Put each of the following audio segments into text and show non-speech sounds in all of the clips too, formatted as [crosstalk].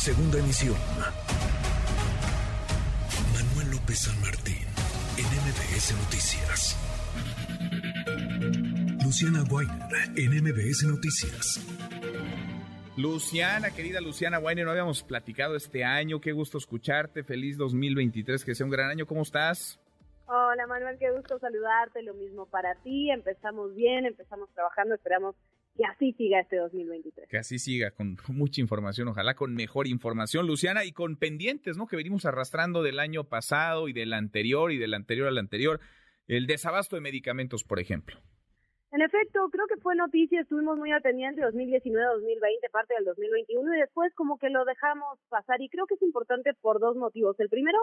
Segunda emisión. Manuel López San Martín, en MBS Noticias. Luciana Weiner, en MBS Noticias. Luciana, querida Luciana Weiner, no habíamos platicado este año. Qué gusto escucharte. Feliz 2023, que sea un gran año. ¿Cómo estás? Hola Manuel, qué gusto saludarte. Lo mismo para ti. Empezamos bien, empezamos trabajando. Esperamos que así siga este 2023. Que así siga, con [laughs] mucha información, ojalá con mejor información, Luciana, y con pendientes, ¿no? Que venimos arrastrando del año pasado y del anterior y del anterior al anterior. El desabasto de medicamentos, por ejemplo. En efecto, creo que fue noticia, estuvimos muy atendientes 2019, 2020, parte del 2021 y después como que lo dejamos pasar y creo que es importante por dos motivos. El primero,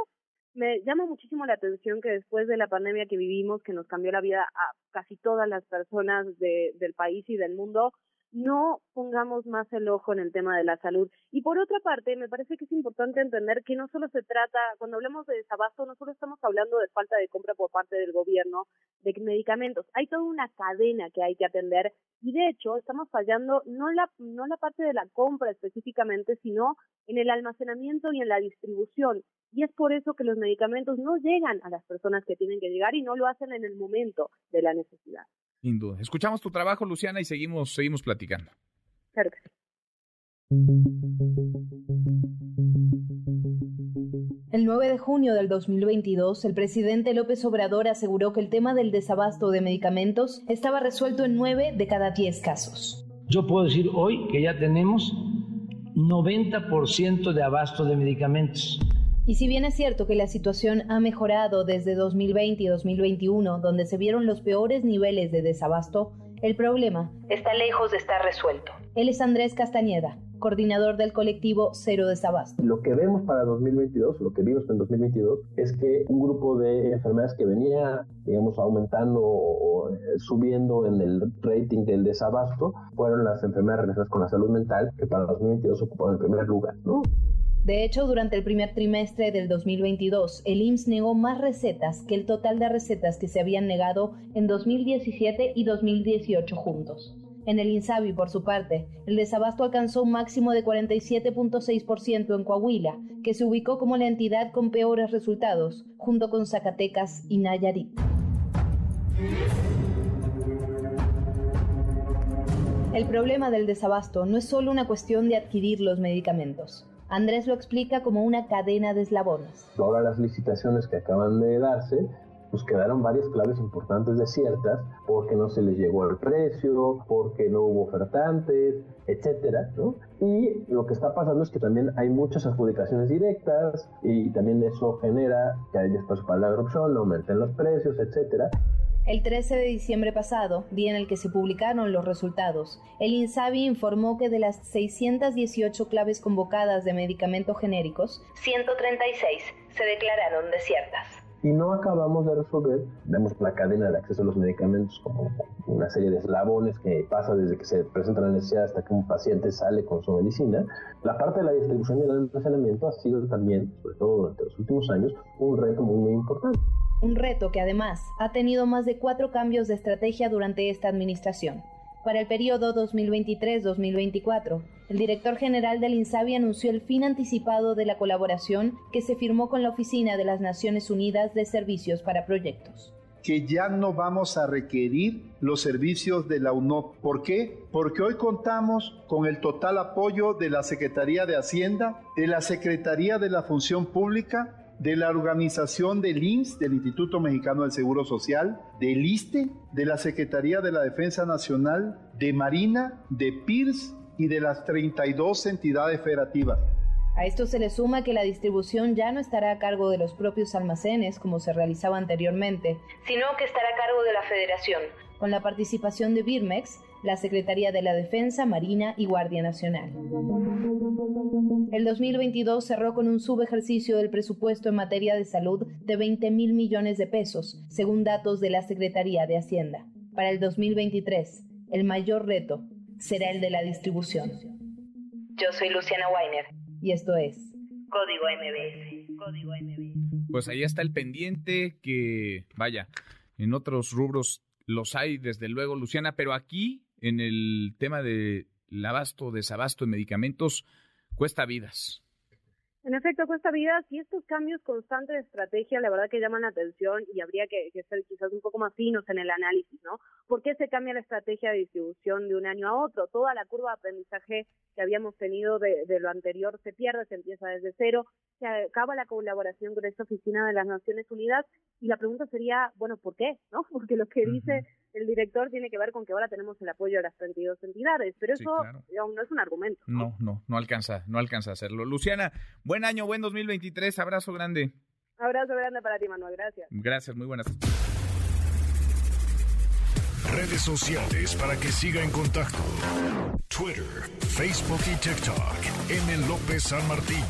me llama muchísimo la atención que después de la pandemia que vivimos, que nos cambió la vida a casi todas las personas de, del país y del mundo, no pongamos más el ojo en el tema de la salud. Y por otra parte, me parece que es importante entender que no solo se trata, cuando hablamos de desabasto, no solo estamos hablando de falta de compra por parte del gobierno de medicamentos, hay toda una cadena que hay que atender y de hecho estamos fallando no la no la parte de la compra específicamente, sino en el almacenamiento y en la distribución. Y es por eso que los medicamentos no llegan a las personas que tienen que llegar y no lo hacen en el momento de la necesidad. Sin duda. Escuchamos tu trabajo, Luciana, y seguimos, seguimos platicando. Claro que sí. El 9 de junio del 2022, el presidente López Obrador aseguró que el tema del desabasto de medicamentos estaba resuelto en 9 de cada 10 casos. Yo puedo decir hoy que ya tenemos 90% de abasto de medicamentos. Y si bien es cierto que la situación ha mejorado desde 2020 y 2021, donde se vieron los peores niveles de desabasto, el problema está lejos de estar resuelto. Él es Andrés Castañeda, coordinador del colectivo Cero Desabasto. Lo que vemos para 2022, lo que vimos en 2022, es que un grupo de enfermedades que venía, digamos, aumentando o subiendo en el rating del desabasto, fueron las enfermedades relacionadas con la salud mental, que para 2022 ocuparon el primer lugar, ¿no? De hecho, durante el primer trimestre del 2022, el IMSS negó más recetas que el total de recetas que se habían negado en 2017 y 2018 juntos. En el INSABI, por su parte, el desabasto alcanzó un máximo de 47.6% en Coahuila, que se ubicó como la entidad con peores resultados, junto con Zacatecas y Nayarit. El problema del desabasto no es solo una cuestión de adquirir los medicamentos. Andrés lo explica como una cadena de eslabones. Ahora las licitaciones que acaban de darse, pues quedaron varias claves importantes desiertas porque no se les llegó al precio, porque no hubo ofertantes, etcétera, ¿no? Y lo que está pasando es que también hay muchas adjudicaciones directas y también eso genera que hay espacio para la corrupción, aumenten los precios, etcétera. El 13 de diciembre pasado, día en el que se publicaron los resultados, el INSABI informó que de las 618 claves convocadas de medicamentos genéricos, 136 se declararon desiertas. Y no acabamos de resolver, vemos la cadena de acceso a los medicamentos como una serie de eslabones que pasa desde que se presenta la necesidad hasta que un paciente sale con su medicina. La parte de la distribución y el almacenamiento ha sido también, sobre todo durante los últimos años, un reto muy, muy importante. Un reto que además ha tenido más de cuatro cambios de estrategia durante esta administración. Para el periodo 2023-2024, el director general del INSABI anunció el fin anticipado de la colaboración que se firmó con la Oficina de las Naciones Unidas de Servicios para Proyectos que ya no vamos a requerir los servicios de la UNOP. ¿Por qué? Porque hoy contamos con el total apoyo de la Secretaría de Hacienda, de la Secretaría de la Función Pública, de la organización del IMSS, del Instituto Mexicano del Seguro Social, del ISTE, de la Secretaría de la Defensa Nacional, de Marina, de PIRS y de las 32 entidades federativas. A esto se le suma que la distribución ya no estará a cargo de los propios almacenes como se realizaba anteriormente, sino que estará a cargo de la Federación, con la participación de Birmex, la Secretaría de la Defensa, Marina y Guardia Nacional. El 2022 cerró con un subejercicio del presupuesto en materia de salud de 20 mil millones de pesos, según datos de la Secretaría de Hacienda. Para el 2023, el mayor reto será el de la distribución. Yo soy Luciana Weiner y esto es Código MBS. Código MBS. Pues ahí está el pendiente que, vaya, en otros rubros los hay desde luego, Luciana, pero aquí en el tema del abasto, desabasto de medicamentos, cuesta vidas. En efecto, cuesta vidas y estos cambios constantes de estrategia, la verdad que llaman la atención y habría que, ser quizás un poco más finos en el análisis, ¿no? ¿Por qué se cambia la estrategia de distribución de un año a otro? Toda la curva de aprendizaje que habíamos tenido de, lo anterior se pierde, se empieza desde cero, se acaba la colaboración con esta oficina de las Naciones Unidas y la pregunta sería, bueno, ¿por qué? [laughs] ¿No? Porque lo que dice el director tiene que ver con que ahora tenemos el apoyo de las 32 entidades, pero eso no es un argumento. ¿no? no, no, alcanza, no alcanza a hacerlo. Luciana, buen año, buen 2023, abrazo grande. Abrazo grande para ti, Manuel, gracias. Gracias, muy buenas. Redes sociales para que siga en contacto: Twitter, Facebook y TikTok. M. López San Martín.